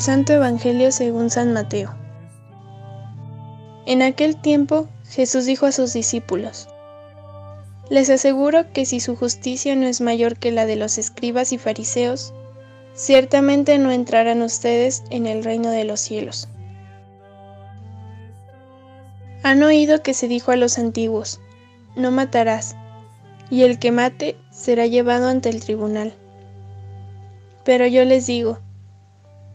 Santo Evangelio según San Mateo. En aquel tiempo Jesús dijo a sus discípulos, Les aseguro que si su justicia no es mayor que la de los escribas y fariseos, ciertamente no entrarán ustedes en el reino de los cielos. Han oído que se dijo a los antiguos, No matarás, y el que mate será llevado ante el tribunal. Pero yo les digo,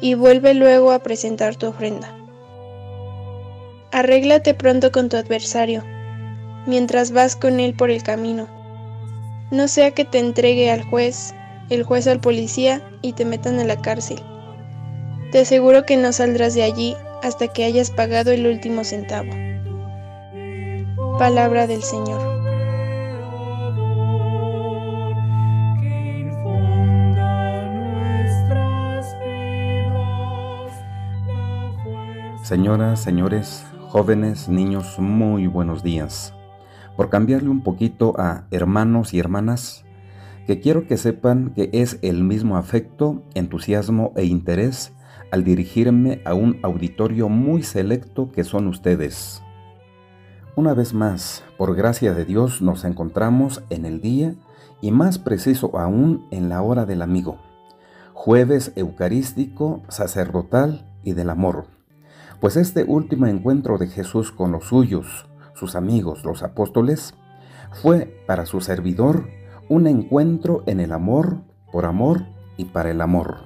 y vuelve luego a presentar tu ofrenda. Arréglate pronto con tu adversario, mientras vas con él por el camino. No sea que te entregue al juez, el juez al policía y te metan a la cárcel. Te aseguro que no saldrás de allí hasta que hayas pagado el último centavo. Palabra del Señor. Señoras, señores, jóvenes, niños, muy buenos días. Por cambiarle un poquito a hermanos y hermanas, que quiero que sepan que es el mismo afecto, entusiasmo e interés al dirigirme a un auditorio muy selecto que son ustedes. Una vez más, por gracia de Dios, nos encontramos en el día y más preciso aún en la hora del amigo, jueves eucarístico, sacerdotal y del amor pues este último encuentro de Jesús con los suyos, sus amigos, los apóstoles, fue para su servidor un encuentro en el amor, por amor y para el amor.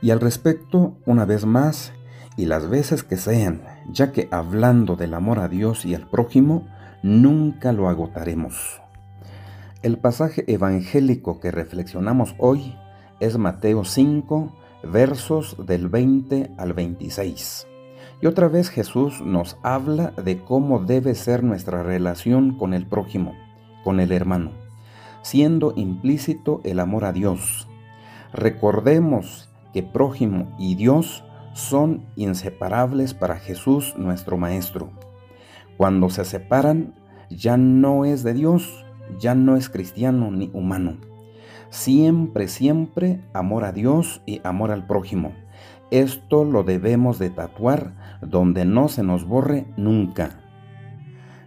Y al respecto, una vez más, y las veces que sean, ya que hablando del amor a Dios y al prójimo, nunca lo agotaremos. El pasaje evangélico que reflexionamos hoy es Mateo 5, versos del 20 al 26. Y otra vez Jesús nos habla de cómo debe ser nuestra relación con el prójimo, con el hermano, siendo implícito el amor a Dios. Recordemos que prójimo y Dios son inseparables para Jesús nuestro Maestro. Cuando se separan, ya no es de Dios, ya no es cristiano ni humano Siempre, siempre amor a Dios y amor al prójimo. Esto lo debemos de tatuar donde no se nos borre nunca.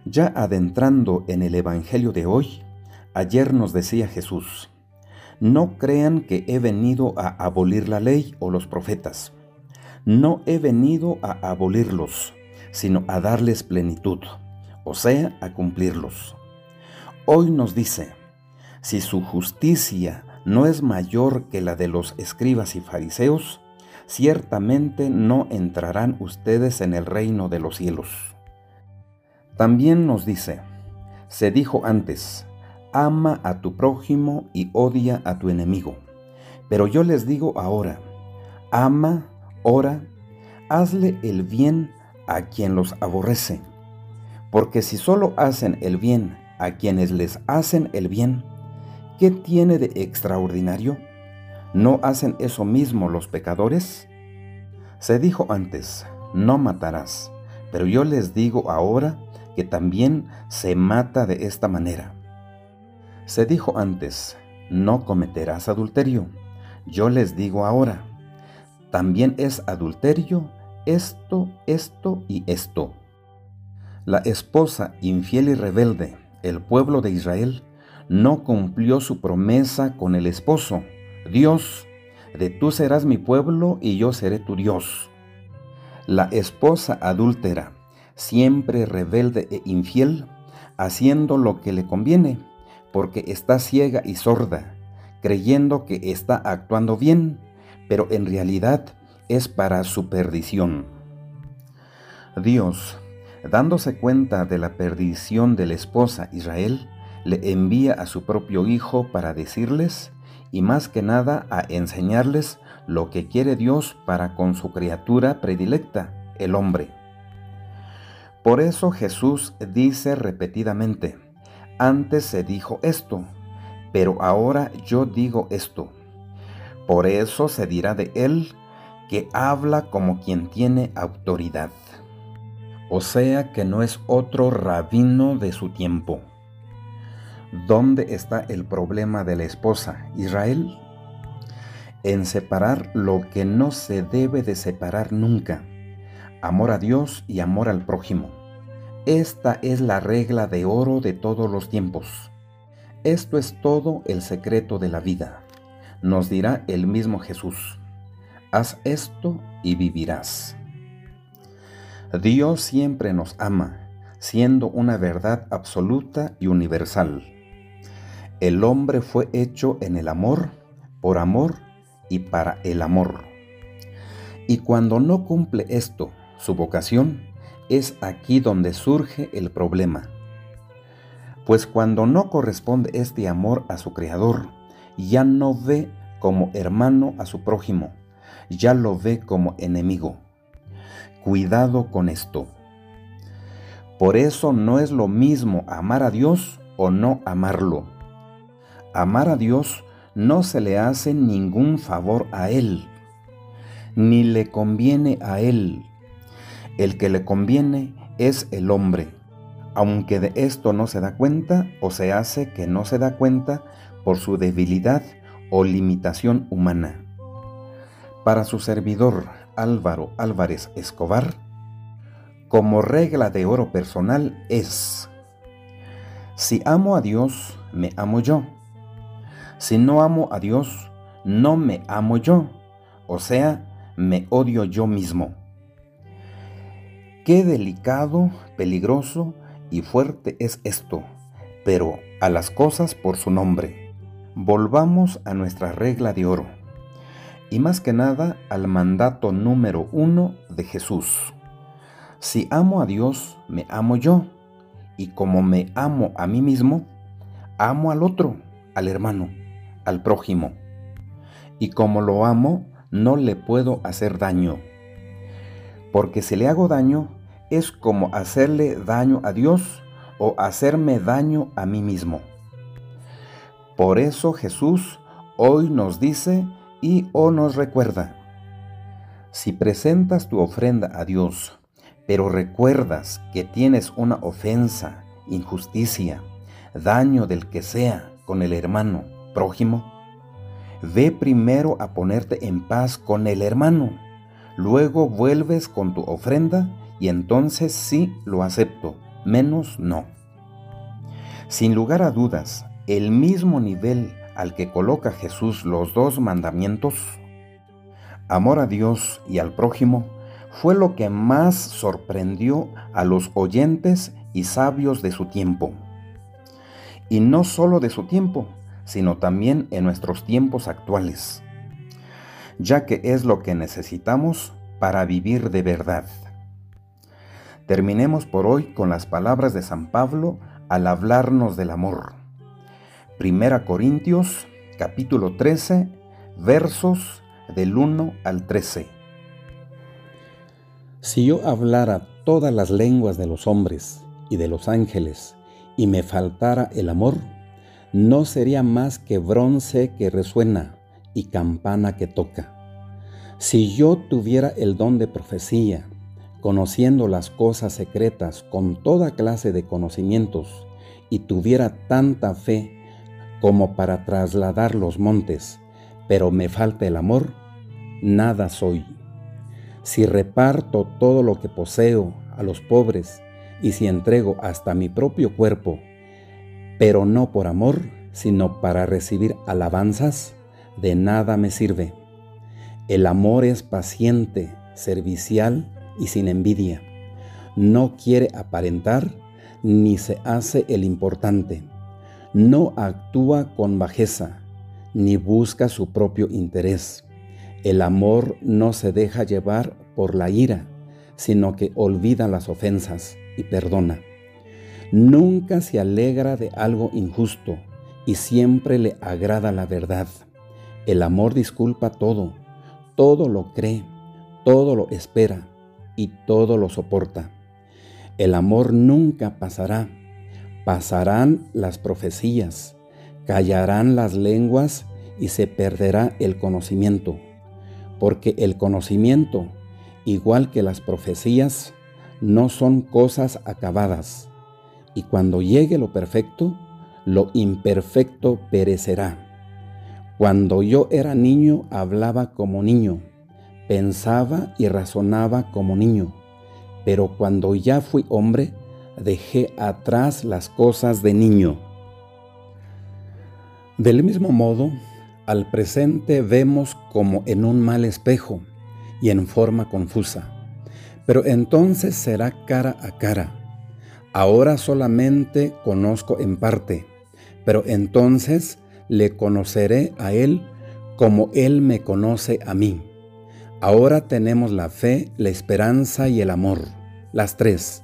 Ya adentrando en el Evangelio de hoy, ayer nos decía Jesús, no crean que he venido a abolir la ley o los profetas. No he venido a abolirlos, sino a darles plenitud, o sea, a cumplirlos. Hoy nos dice, si su justicia no es mayor que la de los escribas y fariseos, ciertamente no entrarán ustedes en el reino de los cielos. También nos dice, se dijo antes, ama a tu prójimo y odia a tu enemigo. Pero yo les digo ahora, ama, ora, hazle el bien a quien los aborrece. Porque si solo hacen el bien a quienes les hacen el bien, ¿Qué tiene de extraordinario? ¿No hacen eso mismo los pecadores? Se dijo antes, no matarás, pero yo les digo ahora que también se mata de esta manera. Se dijo antes, no cometerás adulterio. Yo les digo ahora, también es adulterio esto, esto y esto. La esposa infiel y rebelde, el pueblo de Israel, no cumplió su promesa con el esposo. Dios, de tú serás mi pueblo y yo seré tu Dios. La esposa adúltera, siempre rebelde e infiel, haciendo lo que le conviene, porque está ciega y sorda, creyendo que está actuando bien, pero en realidad es para su perdición. Dios, dándose cuenta de la perdición de la esposa Israel, le envía a su propio Hijo para decirles, y más que nada a enseñarles lo que quiere Dios para con su criatura predilecta, el hombre. Por eso Jesús dice repetidamente, antes se dijo esto, pero ahora yo digo esto. Por eso se dirá de él que habla como quien tiene autoridad. O sea que no es otro rabino de su tiempo. ¿Dónde está el problema de la esposa, Israel? En separar lo que no se debe de separar nunca. Amor a Dios y amor al prójimo. Esta es la regla de oro de todos los tiempos. Esto es todo el secreto de la vida. Nos dirá el mismo Jesús. Haz esto y vivirás. Dios siempre nos ama, siendo una verdad absoluta y universal. El hombre fue hecho en el amor, por amor y para el amor. Y cuando no cumple esto, su vocación, es aquí donde surge el problema. Pues cuando no corresponde este amor a su Creador, ya no ve como hermano a su prójimo, ya lo ve como enemigo. Cuidado con esto. Por eso no es lo mismo amar a Dios o no amarlo amar a Dios no se le hace ningún favor a Él, ni le conviene a Él. El que le conviene es el hombre, aunque de esto no se da cuenta o se hace que no se da cuenta por su debilidad o limitación humana. Para su servidor Álvaro Álvarez Escobar, como regla de oro personal es, si amo a Dios, me amo yo si no amo a Dios, no me amo yo, o sea, me odio yo mismo. Qué delicado, peligroso y fuerte es esto, pero a las cosas por su nombre. Volvamos a nuestra regla de oro, y más que nada al mandato número uno de Jesús. Si amo a Dios, me amo yo, y como me amo a mí mismo, amo al otro, al hermano al prójimo. Y como lo amo, no le puedo hacer daño. Porque si le hago daño, es como hacerle daño a Dios o hacerme daño a mí mismo. Por eso Jesús hoy nos dice y o nos recuerda, si presentas tu ofrenda a Dios, pero recuerdas que tienes una ofensa, injusticia, daño del que sea con el hermano, prójimo, ve primero a ponerte en paz con el hermano, luego vuelves con tu ofrenda y entonces sí lo acepto, menos no. Sin lugar a dudas, el mismo nivel al que coloca Jesús los dos mandamientos, amor a Dios y al prójimo, fue lo que más sorprendió a los oyentes y sabios de su tiempo. Y no solo de su tiempo, sino también en nuestros tiempos actuales, ya que es lo que necesitamos para vivir de verdad. Terminemos por hoy con las palabras de San Pablo al hablarnos del amor. Primera Corintios capítulo 13 versos del 1 al 13. Si yo hablara todas las lenguas de los hombres y de los ángeles y me faltara el amor, no sería más que bronce que resuena y campana que toca. Si yo tuviera el don de profecía, conociendo las cosas secretas con toda clase de conocimientos, y tuviera tanta fe como para trasladar los montes, pero me falta el amor, nada soy. Si reparto todo lo que poseo a los pobres, y si entrego hasta mi propio cuerpo pero no por amor, sino para recibir alabanzas, de nada me sirve. El amor es paciente, servicial y sin envidia. No quiere aparentar ni se hace el importante. No actúa con bajeza ni busca su propio interés. El amor no se deja llevar por la ira, sino que olvida las ofensas y perdona. Nunca se alegra de algo injusto y siempre le agrada la verdad. El amor disculpa todo, todo lo cree, todo lo espera y todo lo soporta. El amor nunca pasará. Pasarán las profecías, callarán las lenguas y se perderá el conocimiento, porque el conocimiento, igual que las profecías, no son cosas acabadas, y cuando llegue lo perfecto, lo imperfecto perecerá. Cuando yo era niño hablaba como niño, pensaba y razonaba como niño, pero cuando ya fui hombre, dejé atrás las cosas de niño. Del mismo modo, al presente vemos como en un mal espejo y en forma confusa, pero entonces será cara a cara. Ahora solamente conozco en parte, pero entonces le conoceré a Él como Él me conoce a mí. Ahora tenemos la fe, la esperanza y el amor, las tres,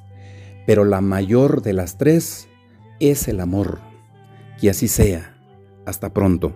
pero la mayor de las tres es el amor. Que así sea. Hasta pronto.